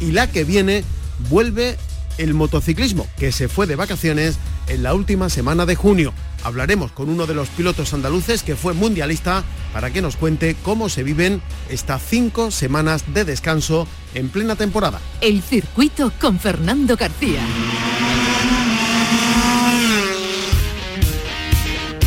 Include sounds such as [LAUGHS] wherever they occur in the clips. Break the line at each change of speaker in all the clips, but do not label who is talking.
y la que viene vuelve el motociclismo, que se fue de vacaciones en la última semana de junio. Hablaremos con uno de los pilotos andaluces que fue mundialista para que nos cuente cómo se viven estas cinco semanas de descanso en plena temporada.
El circuito con Fernando García.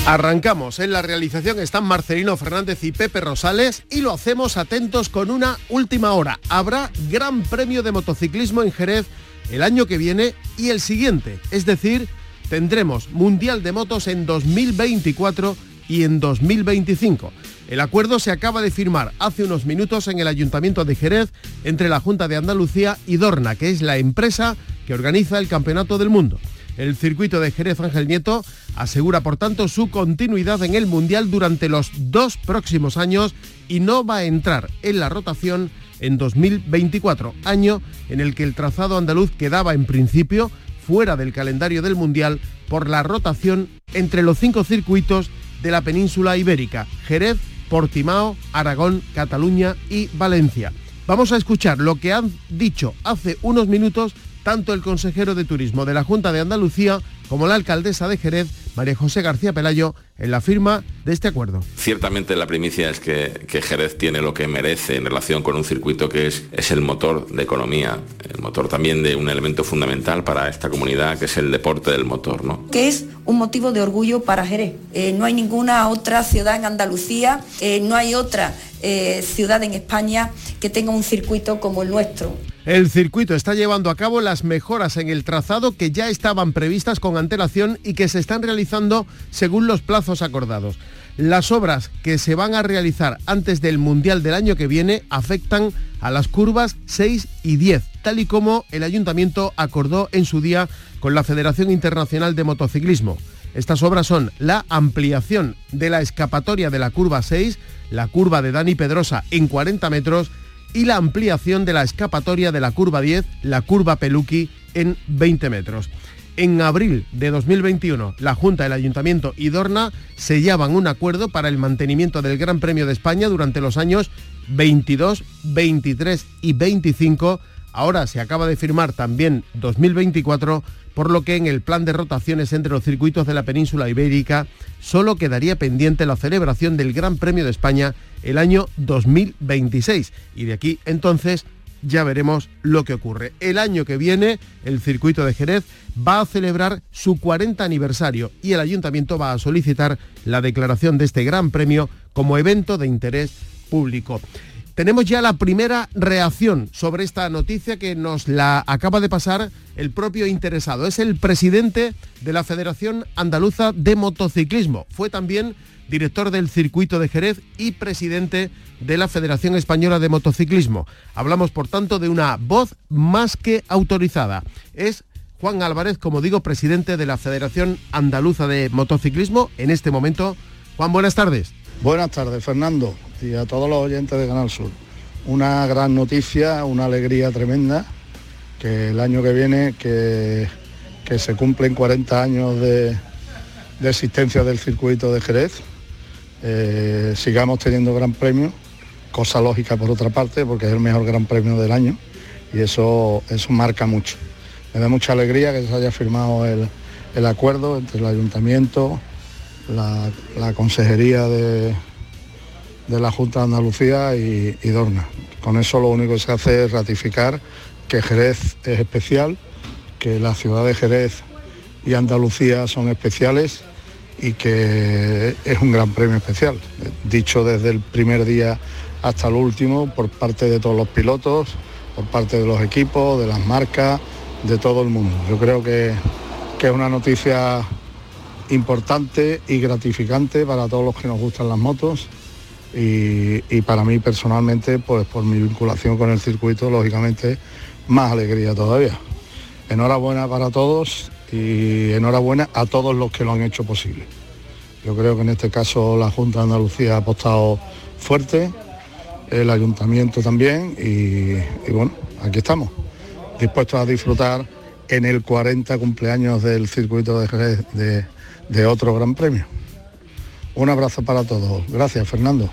Arrancamos. En la realización están Marcelino Fernández y Pepe Rosales y lo hacemos atentos con una última hora. Habrá Gran Premio de Motociclismo en Jerez el año que viene y el siguiente. Es decir, tendremos Mundial de Motos en 2024 y en 2025. El acuerdo se acaba de firmar hace unos minutos en el Ayuntamiento de Jerez entre la Junta de Andalucía y Dorna, que es la empresa que organiza el Campeonato del Mundo. El circuito de Jerez Ángel Nieto asegura, por tanto, su continuidad en el Mundial durante los dos próximos años y no va a entrar en la rotación en 2024, año en el que el trazado andaluz quedaba en principio fuera del calendario del Mundial por la rotación entre los cinco circuitos de la península ibérica, Jerez, Portimao, Aragón, Cataluña y Valencia. Vamos a escuchar lo que han dicho hace unos minutos tanto el consejero de Turismo de la Junta de Andalucía como la alcaldesa de Jerez, María José García Pelayo, en la firma de este acuerdo.
Ciertamente la primicia es que, Jerez tiene lo que merece en relación con un circuito que es, es, el motor de economía, el motor también de un elemento fundamental para esta comunidad que es el deporte del motor. ¿no?
Que es un motivo de orgullo para Jerez. Eh, no hay ninguna otra ciudad en Andalucía, eh, no hay otra eh, ciudad en España que tenga un circuito como el nuestro.
El circuito está llevando a cabo las mejoras en el trazado que ya estaban previstas con antelación y que se están realizando según los plazos acordados. Las obras que se van a realizar antes del Mundial del año que viene afectan a las curvas 6 y 10, tal y como el ayuntamiento acordó en su día con la Federación Internacional de Motociclismo. Estas obras son la ampliación de la escapatoria de la curva 6, la curva de Dani Pedrosa en 40 metros y la ampliación de la escapatoria de la curva 10, la curva Peluqui, en 20 metros. En abril de 2021, la Junta, el Ayuntamiento y Dorna sellaban un acuerdo para el mantenimiento del Gran Premio de España durante los años 22, 23 y 25. Ahora se acaba de firmar también 2024 por lo que en el plan de rotaciones entre los circuitos de la península ibérica solo quedaría pendiente la celebración del Gran Premio de España el año 2026. Y de aquí entonces ya veremos lo que ocurre. El año que viene el circuito de Jerez va a celebrar su 40 aniversario y el ayuntamiento va a solicitar la declaración de este Gran Premio como evento de interés público. Tenemos ya la primera reacción sobre esta noticia que nos la acaba de pasar el propio interesado. Es el presidente de la Federación Andaluza de Motociclismo. Fue también director del circuito de Jerez y presidente de la Federación Española de Motociclismo. Hablamos, por tanto, de una voz más que autorizada. Es Juan Álvarez, como digo, presidente de la Federación Andaluza de Motociclismo. En este momento, Juan, buenas tardes.
Buenas tardes, Fernando y a todos los oyentes de Canal Sur. Una gran noticia, una alegría tremenda, que el año que viene, que, que se cumplen 40 años de, existencia del circuito de Jerez, eh, sigamos teniendo gran premio, cosa lógica por otra parte, porque es el mejor gran premio del año y eso, eso marca mucho. Me da mucha alegría que se haya firmado el, acuerdo entre el ayuntamiento, la consejería de, de la Junta de Andalucía y, Dorna. Con eso lo único que se hace es ratificar que Jerez es especial, que la ciudad de Jerez y Andalucía son especiales y que es un gran premio especial, dicho desde el primer día hasta el último por parte de todos los pilotos, por parte de los equipos, de las marcas, de todo el mundo. Yo creo que, que es una noticia importante y gratificante para todos los que nos gustan las motos y, para mí personalmente, pues por mi vinculación con el circuito, lógicamente, más alegría todavía. Enhorabuena para todos y enhorabuena a todos los que lo han hecho posible. Yo creo que en este caso la Junta de Andalucía ha apostado fuerte, el ayuntamiento también y, bueno, aquí estamos, dispuestos a disfrutar en el 40 cumpleaños del circuito de, de otro gran premio. Un abrazo para todos. Gracias, Fernando.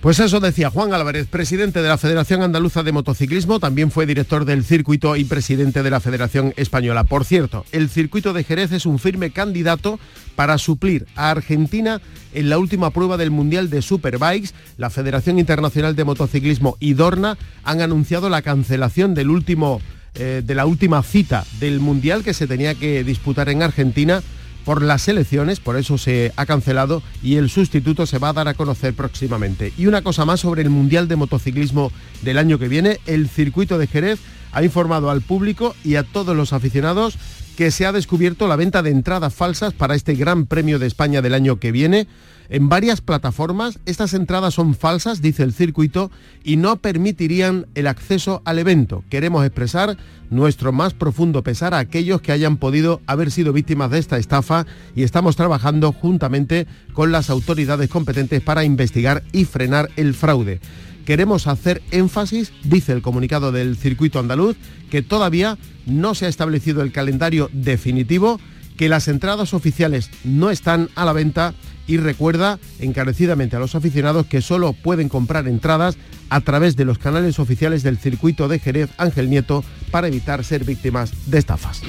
Pues eso decía Juan Álvarez, presidente de la Federación Andaluza de Motociclismo, también fue director del circuito y presidente de la Federación Española. Por cierto, el circuito de Jerez es un firme candidato para suplir a Argentina en la última prueba del Mundial de Superbikes. La Federación Internacional de Motociclismo y Dorna han anunciado la cancelación del último, eh, de la última cita del Mundial que se tenía que disputar en Argentina por las elecciones, por eso se ha cancelado y el sustituto se va a dar a conocer próximamente. Y una cosa más sobre el Mundial de Motociclismo del año que viene, el circuito de Jerez ha informado al público y a todos los aficionados que se ha descubierto la venta de entradas falsas para este Gran Premio de España del año que viene. En varias plataformas estas entradas son falsas, dice el circuito, y no permitirían el acceso al evento. Queremos expresar nuestro más profundo pesar a aquellos que hayan podido haber sido víctimas de esta estafa y estamos trabajando juntamente con las autoridades competentes para investigar y frenar el fraude. Queremos hacer énfasis, dice el comunicado del circuito andaluz, que todavía no se ha establecido el calendario definitivo, que las entradas oficiales no están a la venta y recuerda encarecidamente a los aficionados que solo pueden comprar entradas a través de los canales oficiales del circuito de Jerez Ángel Nieto para evitar ser víctimas de estafas.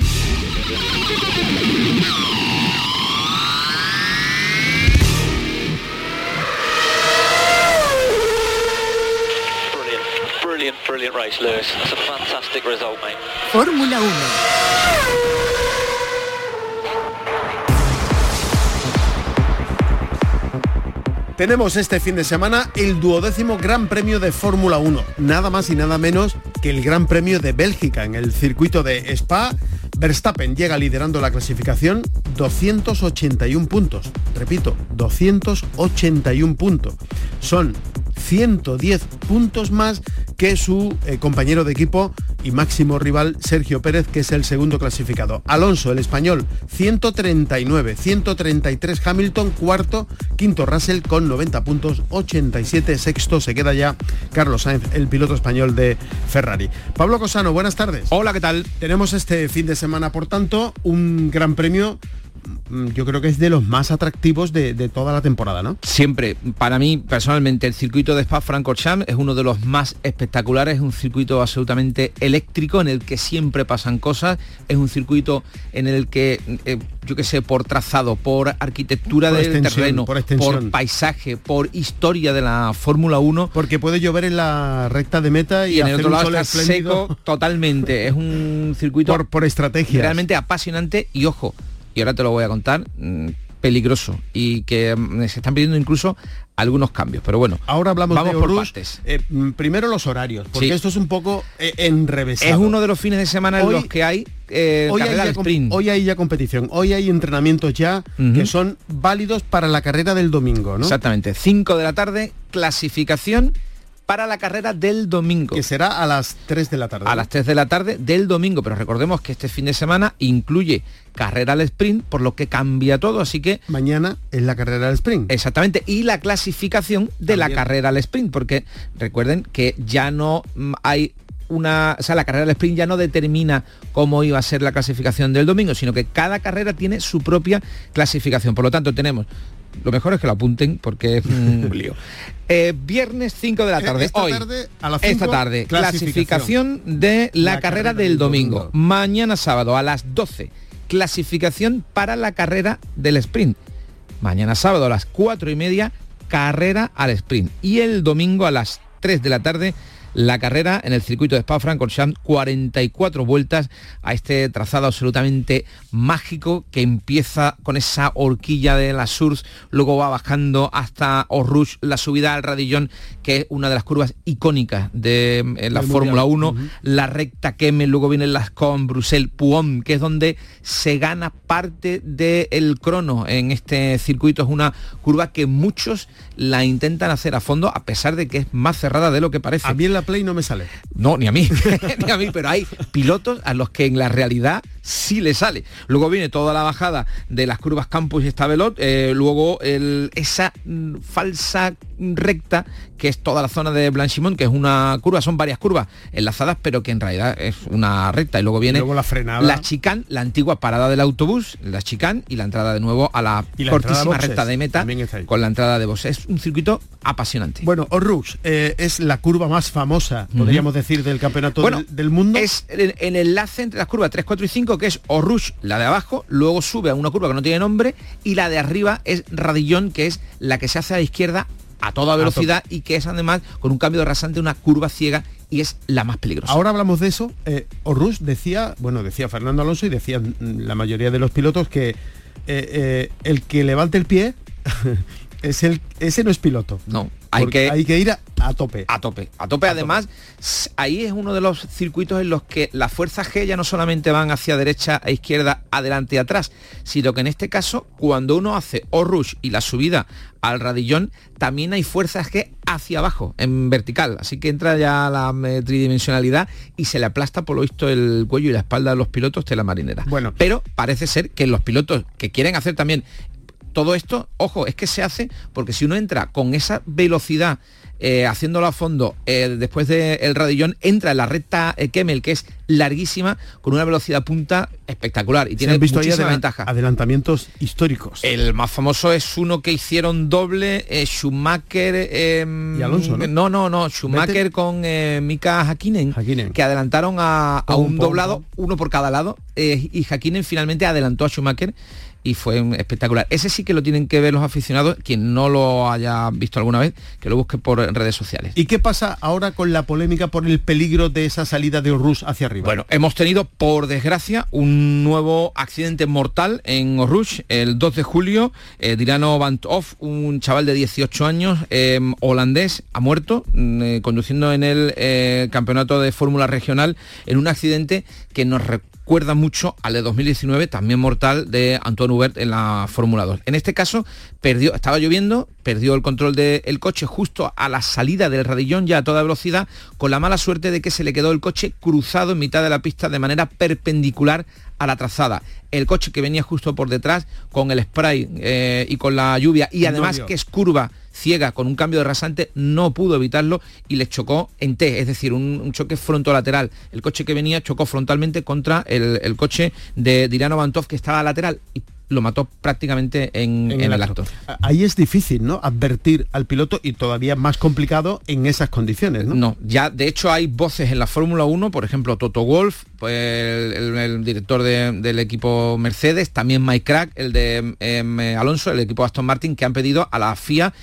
Fórmula 1.
Tenemos este fin de semana el duodécimo Gran Premio de Fórmula 1, nada más y nada menos que el Gran Premio de Bélgica en el circuito de Spa. Verstappen llega liderando la clasificación 281 puntos. Repito, 281 puntos. Son 110 puntos más que su eh, compañero de equipo y máximo rival Sergio Pérez, que es el segundo clasificado. Alonso, el español, 139, 133 Hamilton, cuarto, quinto Russell con 90 puntos, 87 sexto, se queda ya Carlos Sainz, el piloto español de Ferrari. Pablo Cosano, buenas tardes.
Hola, ¿qué tal?
Tenemos este fin de semana, por tanto, un gran premio yo creo que es de los más atractivos de, toda la temporada, ¿no?
Siempre. Para mí, personalmente, el circuito de Spa-Francorchamps es uno de los más espectaculares, es un circuito absolutamente eléctrico en el que siempre pasan cosas, es un circuito en el que, eh, yo qué sé, por trazado, por arquitectura del terreno, por, por, paisaje, por historia de la Fórmula 1.
Porque puede llover en la recta de meta y,
en el otro lado está seco totalmente. Es un [LAUGHS] circuito
por, por estrategia.
Realmente apasionante y ojo, y ahora te lo voy a contar, mm, peligroso y que mm, se están pidiendo incluso algunos cambios. Pero bueno,
ahora hablamos
vamos
de
por partes.
Eh, mm, primero los horarios, porque esto es un poco eh, enrevesado.
Es uno de los fines de semana en los que hay eh,
hoy, hay ya
sprint.
hoy hay ya competición, hoy hay entrenamientos ya que son válidos para la carrera del domingo, ¿no?
Exactamente, 5 de la tarde, clasificación para la carrera del domingo.
Que será a las 3 de la tarde.
A las 3 de la tarde del domingo, pero recordemos que este fin de semana incluye carrera al sprint, por lo que cambia todo, así que...
Mañana es la carrera al sprint.
Exactamente, y la clasificación de la carrera al sprint, porque recuerden que ya no mm, hay una, o sea, la carrera del sprint ya no determina cómo iba a ser la clasificación del domingo, sino que cada carrera tiene su propia clasificación. Por lo tanto, tenemos lo mejor es que lo apunten porque es un [LAUGHS] lío. Eh, viernes 5 de la tarde.
Esta
Hoy,
tarde, a las
esta tarde, clasificación, de la, carrera, del, domingo. Mañana sábado a las 12, clasificación para la carrera del sprint. Mañana sábado a las 4 y media, carrera al sprint. Y el domingo a las 3 de la tarde, la carrera en el circuito de Spa-Francorchamps, 44 vueltas a este trazado absolutamente mágico que empieza con esa horquilla de la Surs, luego va bajando hasta Orrush, la subida al Radillón, que es una de las curvas icónicas de eh, la Fórmula 1, la recta Kemmel, luego vienen las con Bruxelles, Puon, que es donde se gana parte del crono en este circuito. Es una curva que muchos la intentan hacer a fondo, a pesar de que es más cerrada de lo que parece.
A mí en la Play no me sale.
No, ni a mí, [LAUGHS] ni a mí, pero hay pilotos a los que en la realidad sí le sale. Luego viene toda la bajada de las curvas Campus y Estabelot, eh, luego esa mm, falsa recta que es toda la zona de Blanchimont, que es una curva, son varias curvas enlazadas, pero que en realidad es una recta. Y luego viene
la, frenada.
la chicane, la antigua parada del autobús, la chicane y la entrada de nuevo a la, cortísima recta de meta con la entrada de Bosch. Es un circuito apasionante.
Bueno, Orrux eh, es la curva más famosa, podríamos decir, del campeonato del, mundo.
Es el, enlace entre las curvas 3, 4 y 5, que es Orrux, la de abajo, luego sube a una curva que no tiene nombre, y la de arriba es Radillón, que es la que se hace a la izquierda a toda velocidad y que es además con un cambio de rasante una curva ciega y es la más peligrosa.
Ahora hablamos de eso. Eh, decía, bueno, decía Fernando Alonso y decían la mayoría de los pilotos que eh, eh, el que levante el pie [LAUGHS] es el, ese no es piloto.
No, hay que,
hay que ir a, tope.
A tope. A tope, además, ahí es uno de los circuitos en los que las fuerzas G ya no solamente van hacia derecha e izquierda, adelante y atrás, sino que en este caso, cuando uno hace o rush y la subida al radillón, también hay fuerzas G hacia abajo, en vertical. Así que entra ya la tridimensionalidad y se le aplasta por lo visto el cuello y la espalda de los pilotos de la marinera. Bueno, pero parece ser que los pilotos que quieren hacer también todo esto, ojo, es que se hace porque si uno entra con esa velocidad eh, haciéndolo a fondo eh, después del radillón, entra en la recta eh, Kemmel, que es larguísima, con una velocidad punta espectacular y tiene
visto muchísima ventaja. Adelantamientos históricos.
El más famoso es uno que hicieron doble Schumacher
em, y Alonso, ¿no?
No, no, no Schumacher con Mika Hakkinen, que adelantaron a, un doblado, uno por cada lado, y Hakkinen finalmente adelantó a Schumacher y fue espectacular. Ese sí que lo tienen que ver los aficionados, quien no lo haya visto alguna vez, que lo busque por redes sociales.
¿Y qué pasa ahora con la polémica por el peligro de esa salida de Orrus hacia arriba?
Bueno, hemos tenido, por desgracia, un nuevo accidente mortal en Orrus el 2 de julio. Eh, Dirano Van un chaval de 18 años, em, holandés, ha muerto mm, eh, conduciendo en el eh, campeonato de Fórmula Regional en un accidente que nos recuerda mucho al de 2019, también mortal, de Antoine Hubert en la Fórmula 2. En este caso, perdió, estaba lloviendo, perdió el control del coche justo a la salida del radillón ya a toda velocidad, con la mala suerte de que se le quedó el coche cruzado en mitad de la pista de manera perpendicular a la trazada. El coche que venía justo por detrás con el spray eh, y con la lluvia y además que es curva ciega con un cambio de rasante, no pudo evitarlo y le chocó en T, es decir, un, choque frontolateral. El coche que venía chocó frontalmente contra el, coche de Dirano Bantov que estaba lateral y lo mató prácticamente en, el, acto.
Ahí es difícil, ¿no? Advertir al piloto y todavía más complicado en esas condiciones, ¿no?
No, ya de hecho hay voces en la Fórmula 1, por ejemplo, Toto Wolf, pues el, director del equipo Mercedes, también Mike Crack, el de em, Alonso, el equipo Aston Martin, que han pedido a la FIA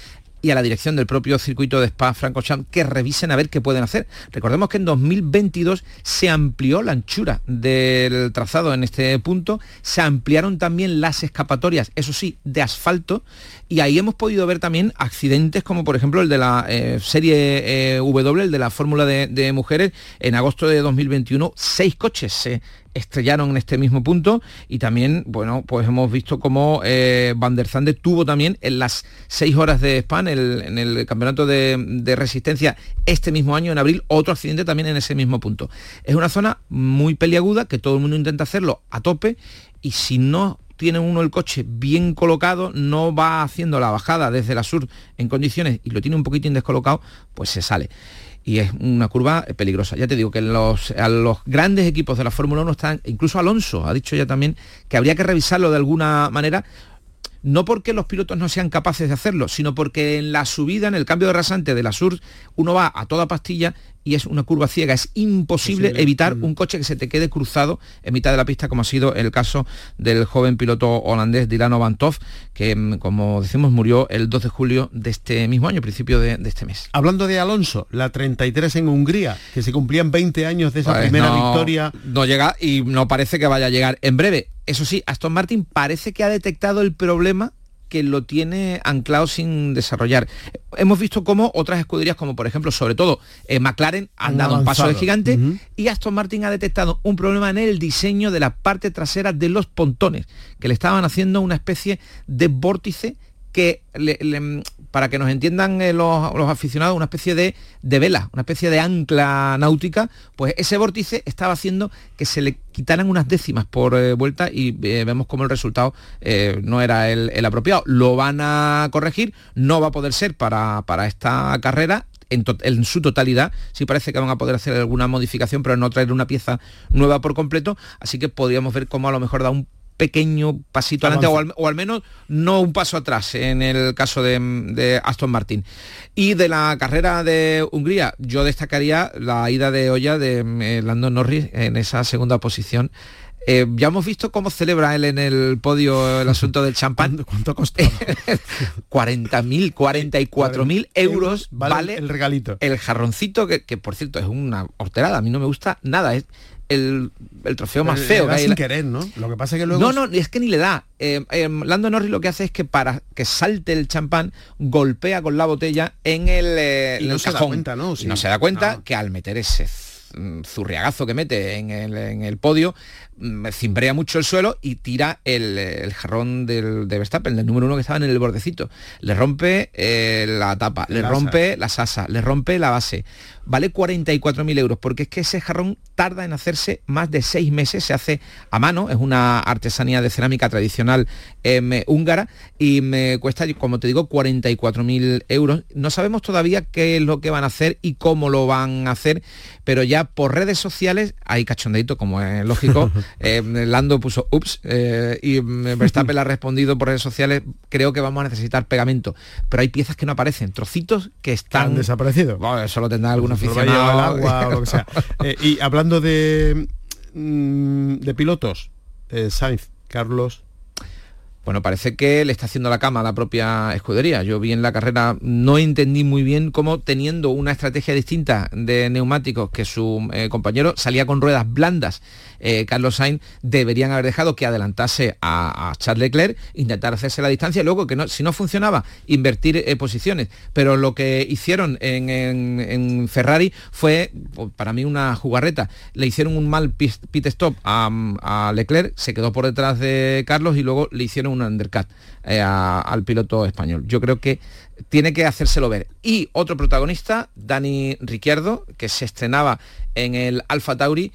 y a la dirección del propio circuito de Spa Francorchamps que revisen a ver qué pueden hacer. Recordemos que en 2022 se amplió la anchura del trazado en este punto, se ampliaron también las escapatorias, eso sí, de asfalto, y ahí hemos podido ver también accidentes como por ejemplo el de la eh, serie eh, W, el de la Fórmula de, de, Mujeres, en agosto de 2021, seis coches se estrellaron en este mismo punto y también, bueno, pues hemos visto cómo eh, Van der Zande tuvo también en las seis horas de Span, en el campeonato de, resistencia este mismo año, en abril, otro accidente también en ese mismo punto. Es una zona muy peliaguda que todo el mundo intenta hacerlo a tope y si no tiene uno el coche bien colocado, no va haciendo la bajada desde la sur en condiciones y lo tiene un poquitín descolocado, pues se sale y es una curva peligrosa. Ya te digo que los, a los grandes equipos de la Fórmula 1 están, incluso Alonso ha dicho ya también que habría que revisarlo de alguna manera, no porque los pilotos no sean capaces de hacerlo, sino porque en la subida, en el cambio de rasante de la Sur, uno va a toda pastilla y es una curva ciega. Es imposible evitar mm. un coche que se te quede cruzado en mitad de la pista, como ha sido el caso del joven piloto holandés Dylan Ovantov, que, mm, como decimos, murió el 2 de julio de este mismo año, principio de, este mes.
Hablando de Alonso, la 33 en Hungría, que se cumplían 20 años de esa pues primera victoria.
No llega y no parece que vaya a llegar en breve. Eso sí, Aston Martin parece que ha detectado el problema que lo tiene anclado sin desarrollar. Hemos visto cómo otras escuderías, como por ejemplo, sobre todo eh, McLaren, han, dado un paso de gigante y Aston Martin ha detectado un problema en el diseño de la parte trasera de los pontones, que le estaban haciendo una especie de vórtice que para que nos entiendan eh, los, aficionados, una especie de, vela, una especie de ancla náutica, pues ese vórtice estaba haciendo que se le quitaran unas décimas por eh, vuelta y vemos como el resultado no era el, apropiado. Lo van a corregir, no va a poder ser para, para esta carrera, en, su totalidad. Sí parece que van a poder hacer alguna modificación, pero no traer una pieza nueva por completo. Así que podríamos ver cómo a lo mejor da un pequeño pasito adelante o al, menos no un paso atrás en el caso de, Aston Martin. Y de la carrera de Hungría, yo destacaría la ida de olla de eh, Lando Norris en esa segunda posición eh, ya hemos visto cómo celebra él en el podio el asunto del champán. [LAUGHS]
¿Cuánto costó? [LAUGHS]
40.000, 44.000 euros vale,
el regalito.
El jarroncito, que, por cierto es una horterada, a mí no me gusta nada. Es el, trofeo más feo
que hay. sin querer, ¿no? Lo que pasa es que luego...
No, no, es que ni le da. Eh, eh, Lando Norris lo que hace es que para que salte el champán, golpea con la botella en el,
y no se
Da
cuenta, ¿no?
no se da cuenta que al meter ese Mm, zurriagazo que mete en el, podio, mm, cimbrea mucho el suelo y tira el, jarrón del, de Verstappen, el número uno que estaba en el bordecito. Le rompe eh, la tapa, le rompe la sasa, le rompe la base. Vale 44.000 euros, porque es que ese jarrón tarda en hacerse más de seis meses, se hace a mano, es una artesanía de cerámica tradicional em, húngara y me cuesta, como te digo, 44.000 euros. No sabemos todavía qué es lo que van a hacer y cómo lo van a hacer, pero ya por redes sociales hay cachondeito, como es lógico. [LAUGHS] Eh, Lando puso ups eh, y Verstappen le ha respondido por redes sociales, creo que vamos a necesitar pegamento. Pero hay piezas que no aparecen, trocitos que están...
¿Han desaparecido?
Bueno, eso lo tendrá algún aficionado.
agua o lo que sea. [LAUGHS] Eh, y hablando de, mm, de pilotos, Sainz, Carlos
bueno, parece que le está haciendo la cama a la propia escudería. Yo vi en la carrera, no entendí muy bien cómo teniendo una estrategia distinta de neumáticos que su eh, compañero salía con ruedas blandas eh, Carlos Sainz, deberían haber dejado que adelantase a, Charles Leclerc, intentar hacerse la distancia, luego que no, si no funcionaba, invertir eh, posiciones. Pero lo que hicieron en, Ferrari fue, pues, para mí, una jugarreta. Le hicieron un mal pit stop a, Leclerc, se quedó por detrás de Carlos y luego le hicieron un undercut eh, al piloto español. Yo creo que tiene que hacérselo ver. Y otro protagonista, Dani Ricciardo, que se estrenaba en el Alfa Tauri,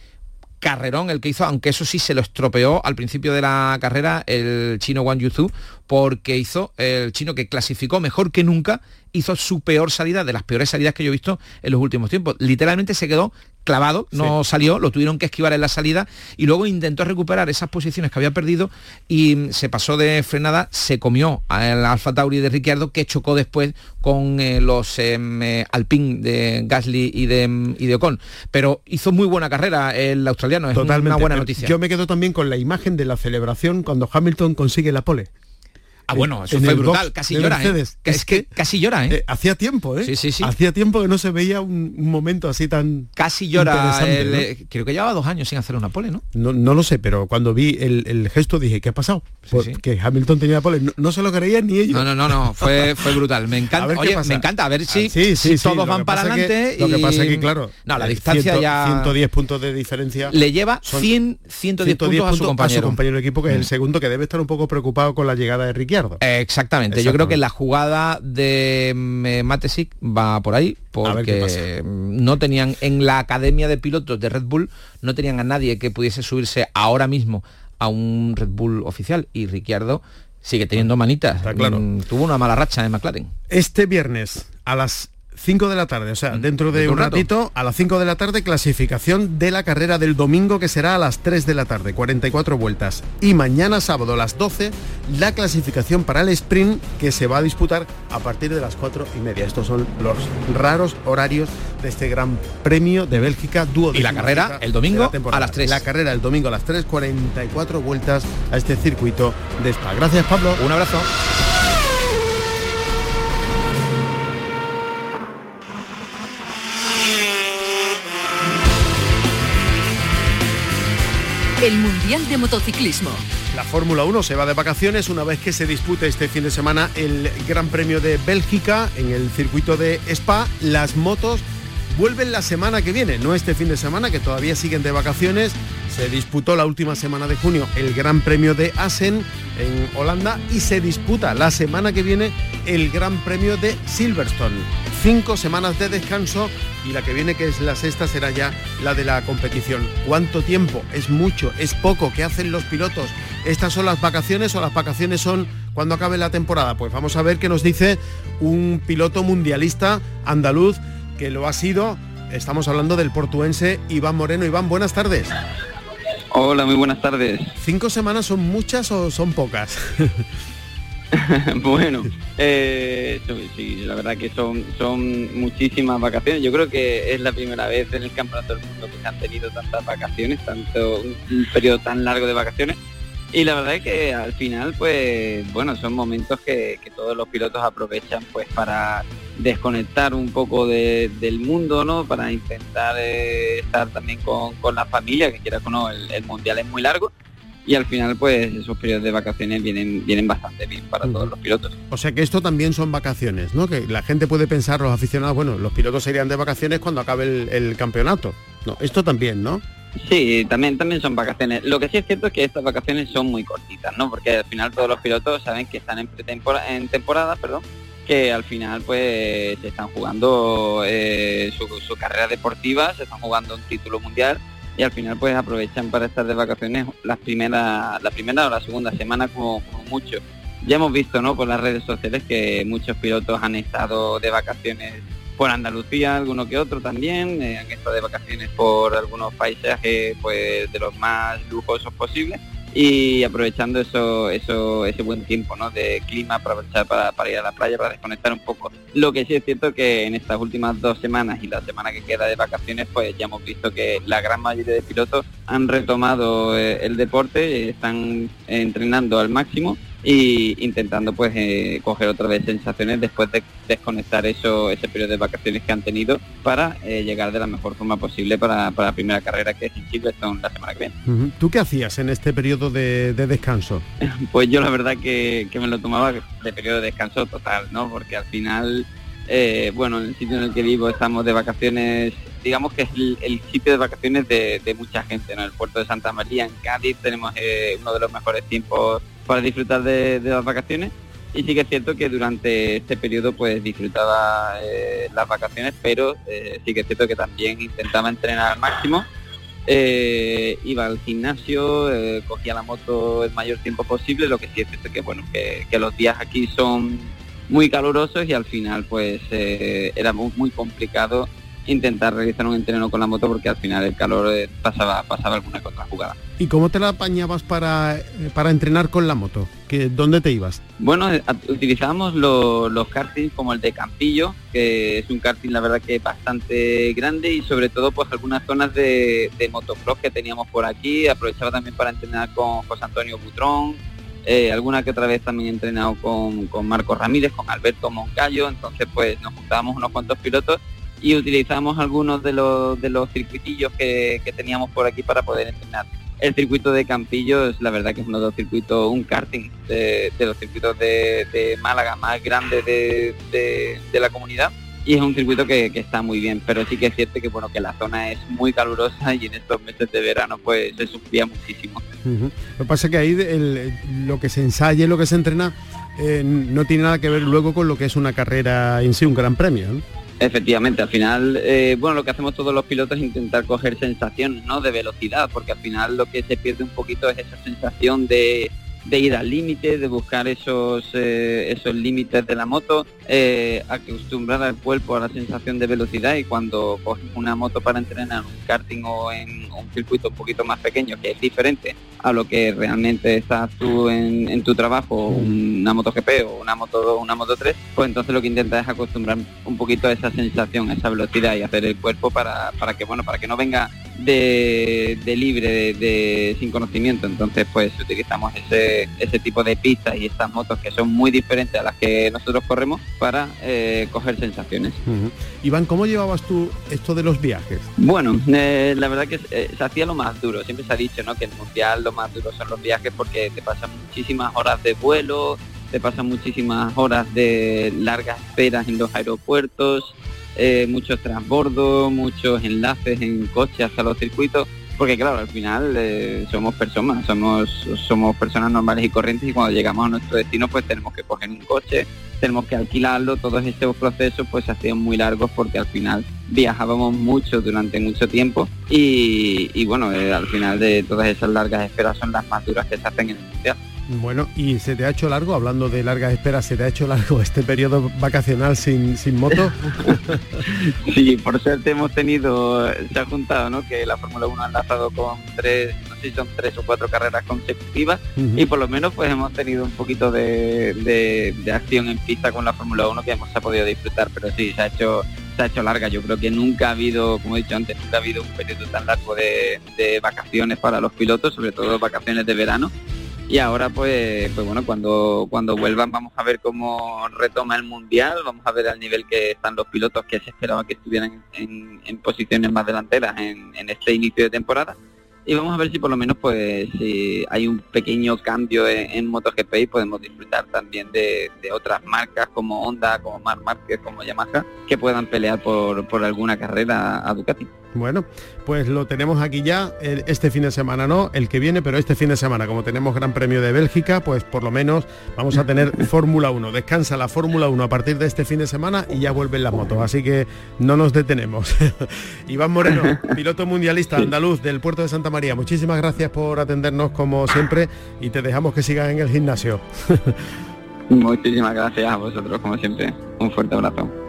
carrerón el que hizo, aunque eso sí se lo estropeó al principio de la carrera el chino Wang Yuzu, porque hizo el chino que clasificó mejor que nunca, hizo su peor salida, de las peores salidas que yo he visto en los últimos tiempos. Literalmente se quedó clavado, no salió, lo tuvieron que esquivar en la salida y luego intentó recuperar esas posiciones que había perdido y se pasó de frenada, se comió al Alfa Tauri de Ricciardo que chocó después con eh, los em, eh, Alpine de Gasly y de, y de Ocon. Pero hizo muy buena carrera el australiano, es Totalmente. una buena noticia.
Yo me quedo también con la imagen de la celebración cuando Hamilton consigue la pole.
Ah, bueno, eso fue brutal, casi llora, ¿eh? Es que casi llora, ¿eh? ¿eh?
Hacía tiempo, ¿eh? Sí, sí, sí. Hacía tiempo que no se veía un, momento así tan
Casi llora. Eh, creo que llevaba dos años sin hacer una pole, ¿no?
No, no lo sé, pero cuando vi el, gesto dije, ¿qué ha pasado? Que Hamilton tenía pole. No, se lo creían ni ellos.
No, no, no, no. Fue, [LAUGHS] fue brutal. Me encanta. Oye, me encanta. A ver si, ah, todos van para adelante.
Lo que pasa es que, claro,
no, la distancia ya...
110 puntos de diferencia.
Le lleva 100, 110, puntos, a su compañero. A su
compañero de equipo, que es el mm. segundo, que debe estar un poco preocupado con la llegada de Ricciardo.
Exacto Exactamente. Yo creo que la jugada de mm, Matesic va por ahí, porque no tenían en la academia de pilotos de Red Bull, no tenían a nadie que pudiese subirse ahora mismo a un Red Bull oficial y Ricciardo sigue teniendo manitas.
Claro.
Mm, tuvo una mala racha de McLaren.
Este viernes a las 5 de la tarde, o sea, mm, dentro de un ratito, a las 5 de la tarde, clasificación de la carrera del domingo, que será a las 3 de la tarde, 44 vueltas. Y mañana sábado a las 12, la clasificación para el sprint, que se va a disputar a partir de las 4 y media. Estos son los raros horarios de este Gran Premio de Bélgica, dúo
Y la carrera el domingo a las 3.
La carrera el domingo a las 3, 44 vueltas a este circuito de Spa. Gracias, Pablo.
Un abrazo.
El Mundial de Motociclismo.
La Fórmula 1 se va de vacaciones una vez que se dispute este fin de semana el Gran Premio de Bélgica en el circuito de Spa. Las motos vuelven la semana que viene, no este fin de semana, que todavía siguen de vacaciones. Se disputó la última semana de junio el Gran Premio de Assen en Holanda y se disputa la semana que viene el Gran Premio de Silverstone. Cinco semanas de descanso y la que viene, que es la sexta, será ya la de la competición. ¿Cuánto tiempo? ¿Es mucho? ¿Es poco? ¿Qué hacen los pilotos? ¿Estas son las vacaciones o las vacaciones son cuando acabe la temporada? Pues vamos a ver qué nos dice un piloto mundialista andaluz que lo ha sido. Estamos hablando del portuense Iván Moreno. Iván, buenas tardes.
Hola, muy buenas tardes.
¿Cinco semanas son muchas o son pocas? [LAUGHS]
bueno, eh, sí, la verdad que son, son muchísimas vacaciones. Yo creo que es la primera vez en el Campeonato del Mundo que se han tenido tantas vacaciones, tanto un periodo tan largo de vacaciones. Y la verdad es que al final, pues, bueno, son momentos que, todos los pilotos aprovechan pues para desconectar un poco del mundo, ¿no? Para intentar eh, estar también con, la familia, que quiera o no, el, mundial es muy largo. Y al final, pues, esos periodos de vacaciones vienen, vienen bastante bien para todos los pilotos.
O sea que esto también son vacaciones, ¿no? Que la gente puede pensar, los aficionados, bueno, los pilotos serían de vacaciones cuando acabe el, el campeonato. No, esto también, ¿no?
Sí, también, también son vacaciones. Lo que sí es cierto es que estas vacaciones son muy cortitas, ¿no? Porque al final todos los pilotos saben que están en, en temporada, perdón, que al final pues se están jugando eh, su, carrera deportiva, se están jugando un título mundial y al final pues aprovechan para estar de vacaciones las primeras, la primera o la segunda semana como, como mucho. Ya hemos visto, ¿no? Por las redes sociales que muchos pilotos han estado de vacaciones por Andalucía, alguno que otro también, eh, han estado de vacaciones por algunos paisajes pues de los más lujosos posibles y aprovechando eso, eso, ese buen tiempo ¿no? de clima para aprovechar para, ir a la playa, para desconectar un poco. Lo que sí es cierto que en estas últimas dos semanas y la semana que queda de vacaciones, pues ya hemos visto que la gran mayoría de pilotos han retomado eh, el deporte, están entrenando al máximo y intentando pues eh, coger otra vez sensaciones después de desconectar eso ese periodo de vacaciones que han tenido para eh, llegar de la mejor forma posible para, la primera carrera que es en Silverstone la semana que
viene. ¿Tú qué hacías en este periodo de, descanso? [LAUGHS]
pues yo la verdad que, me lo tomaba de periodo de descanso total, ¿no? Porque al final, eh, bueno, en el sitio en el que vivo estamos de vacaciones digamos que es el, sitio de vacaciones de, mucha gente, en el puerto de Santa María, en Cádiz, tenemos uno de los mejores tiempos para disfrutar de, las vacaciones. Y sí que es cierto que durante este periodo pues disfrutaba eh, las vacaciones, pero eh, sí que es cierto que también intentaba entrenar al máximo. Eh, iba al gimnasio, cogía la moto el mayor tiempo posible, lo que sí es cierto que bueno, que, los días aquí son muy calurosos y al final pues era muy, muy complicado intentar realizar un entreno con la moto porque al final el calor eh, pasaba, pasaba alguna otra jugada.
¿Y cómo te la apañabas para, eh, para entrenar con la moto? ¿Que, ¿Dónde te ibas?
Bueno, eh, utilizábamos los kartings como el de Campillo, que es un karting la verdad que bastante grande y sobre todo pues algunas zonas de, de motocross que teníamos por aquí. Aprovechaba también para entrenar con José Antonio Butrón, alguna que otra vez también he entrenado con, con Marcos Ramírez, con Alberto Moncayo, entonces pues nos juntábamos unos cuantos pilotos y utilizamos algunos de los, de los circuitillos que, teníamos por aquí para poder entrenar. El circuito de Campillo es la verdad que es uno de los circuitos, un karting de, los circuitos de, Málaga más grandes de, la comunidad y es un circuito que, está muy bien, pero sí que es cierto que bueno que la zona es muy calurosa y en estos meses de verano pues se sufría muchísimo.
Lo que pasa es que ahí lo que se ensaya y lo que se entrena eh, no tiene nada que ver luego con lo que es una carrera en sí, un gran premio.
Efectivamente, al final, eh, bueno, lo que hacemos todos los pilotos es intentar coger sensación ¿no? de velocidad, porque al final lo que se pierde un poquito es esa sensación de, de ir al límite, de buscar esos, eh, esos límites de la moto, eh, acostumbrar al cuerpo a la sensación de velocidad y cuando coges una moto para entrenar un karting o en un circuito un poquito más pequeño, que es diferente a lo que realmente estás tú en, tu trabajo, una moto GP o una moto una moto 3, pues entonces lo que intentas es acostumbrar un poquito a esa sensación, a esa velocidad y hacer el cuerpo para, para que bueno, para que no venga de, libre, de, sin conocimiento. Entonces pues utilizamos ese, ese tipo de pistas y estas motos que son muy diferentes a las que nosotros corremos para eh, coger sensaciones.
Iván, ¿cómo llevabas tú esto de los viajes?
Bueno, eh, la verdad que eh, se hacía lo más duro. Siempre se ha dicho ¿no? que el mundial lo más duro son los viajes porque te pasan muchísimas horas de vuelo, te pasan muchísimas horas de largas esperas en los aeropuertos, eh, muchos transbordos, muchos enlaces en coche hasta los circuitos, porque claro, al final eh, somos personas, somos, somos personas normales y corrientes y cuando llegamos a nuestro destino pues tenemos que coger un coche, tenemos que alquilarlo, todos estos procesos pues se hacían muy largos porque al final viajábamos mucho durante mucho tiempo y, bueno, eh, al final de todas esas largas esperas son las más duras que se hacen en el mundial.
Bueno, y se te ha hecho largo, hablando de largas esperas, se te ha hecho largo este periodo vacacional sin, sin moto. [LAUGHS]
sí, por suerte hemos tenido, se ha juntado, ¿no? Que la Fórmula 1 ha enlazado con tres, no sé si son tres o cuatro carreras consecutivas y por lo menos pues hemos tenido un poquito de, acción en pista con la Fórmula 1 que hemos podido disfrutar, pero sí, se ha hecho se ha hecho larga. Yo creo que nunca ha habido, como he dicho antes, nunca ha habido un periodo tan largo de, vacaciones para los pilotos, sobre todo vacaciones de verano y ahora pues, pues bueno, cuando, cuando vuelvan vamos a ver cómo retoma el mundial, vamos a ver al nivel que están los pilotos que se esperaba que estuvieran en, posiciones más delanteras en, este inicio de temporada y vamos a ver si por lo menos pues si hay un pequeño cambio en, MotoGP y podemos disfrutar también de, otras marcas como Honda, como Marc Márquez, como Yamaha, que puedan pelear por, por alguna carrera a Ducati.
Bueno, pues lo tenemos aquí ya este fin de semana, no el que viene, pero este fin de semana, como tenemos Gran Premio de Bélgica, pues por lo menos vamos a tener [LAUGHS] Fórmula 1. Descansa la Fórmula 1 a partir de este fin de semana y ya vuelven las motos, así que no nos detenemos. [LAUGHS] Iván Moreno, [LAUGHS] piloto mundialista andaluz del puerto de Santa María, muchísimas gracias por atendernos como siempre y te dejamos que sigas en el gimnasio.
Muchísimas gracias a vosotros, como siempre. Un fuerte abrazo.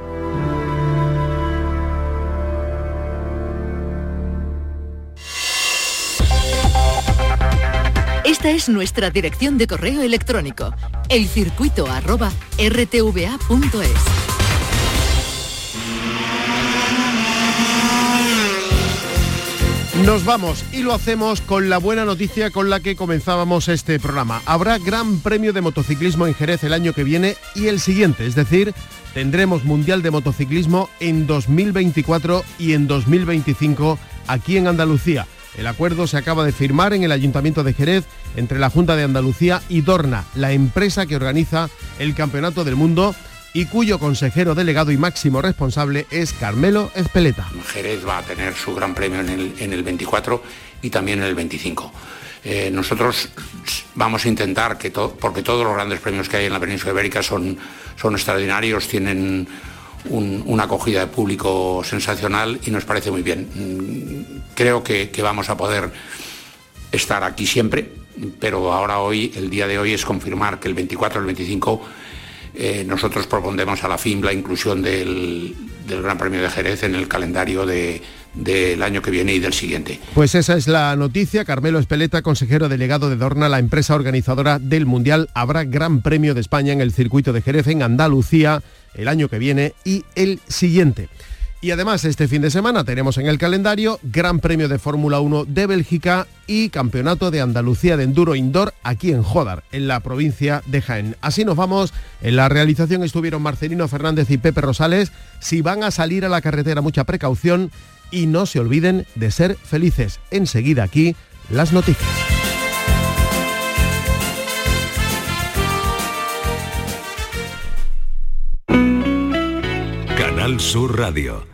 Esta es nuestra dirección de correo electrónico, elcircuito@rtva.es.
Nos vamos y lo hacemos con la buena noticia con la que comenzábamos este programa. Habrá Gran Premio de Motociclismo en Jerez el año que viene y el siguiente, es decir, tendremos Mundial de Motociclismo en 2024 y en 2025 aquí en Andalucía. El acuerdo se acaba de firmar en el Ayuntamiento de Jerez entre la Junta de Andalucía y Dorna, la empresa que organiza el Campeonato del Mundo y cuyo consejero delegado y máximo responsable es Carmelo Espeleta.
Jerez va a tener su gran premio en el, 24 y también en el 25. Eh, nosotros vamos a intentar que porque todos los grandes premios que hay en la península ibérica son extraordinarios, tienen una acogida de público sensacional y nos parece muy bien. Mm, creo que, vamos a poder estar aquí siempre, pero ahora hoy, el día de hoy es confirmar que el 24 el 25 eh, nosotros propondremos a la FIM la inclusión del, Gran Premio de Jerez en el calendario del año que viene y del siguiente.
Pues esa es la noticia. Carmelo Espeleta, consejero delegado de Dorna, la empresa organizadora del Mundial. Habrá Gran Premio de España en el circuito de Jerez en Andalucía el año que viene y el siguiente. Y además este fin de semana tenemos en el calendario Gran Premio de Fórmula 1 de Bélgica y Campeonato de Andalucía de Enduro Indoor aquí en Jodar, en la provincia de Jaén. Así nos vamos. En la realización estuvieron Marcelino Fernández y Pepe Rosales. Si van a salir a la carretera, mucha precaución y no se olviden de ser felices. Enseguida aquí las noticias.
Sur Radio.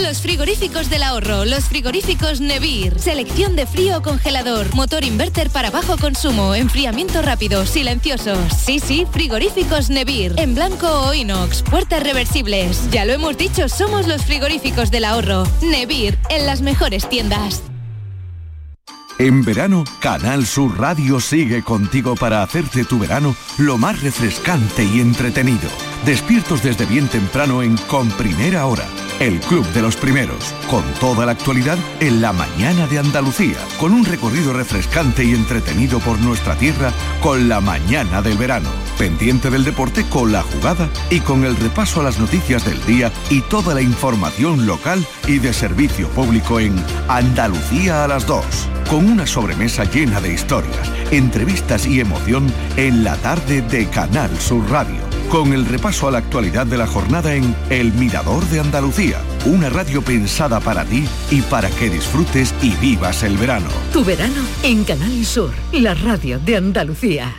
Los frigoríficos del ahorro, los frigoríficos Nevir. Selección de frío o congelador, motor inverter para bajo consumo, enfriamiento rápido, silenciosos. Sí, sí, frigoríficos Nevir. En blanco o inox, puertas reversibles. Ya lo hemos dicho, somos los frigoríficos del ahorro. Nevir, en las mejores tiendas.
En verano, Canal Sur Radio sigue contigo para hacerte tu verano lo más refrescante y entretenido. Despiertos desde bien temprano en Con Primera Hora, el Club de los Primeros, con toda la actualidad en la mañana de Andalucía, con un recorrido refrescante y entretenido por nuestra tierra con la mañana del verano. Pendiente del deporte con la jugada y con el repaso a las noticias del día y toda la información local y de servicio público en Andalucía a las 2 con una sobremesa llena de historias, entrevistas y emoción en la tarde de Canal Sur Radio, con el repaso a la actualidad de la jornada en El Mirador de Andalucía, una radio pensada para ti y para que disfrutes y vivas el verano.
Tu verano en Canal Sur, la radio de Andalucía.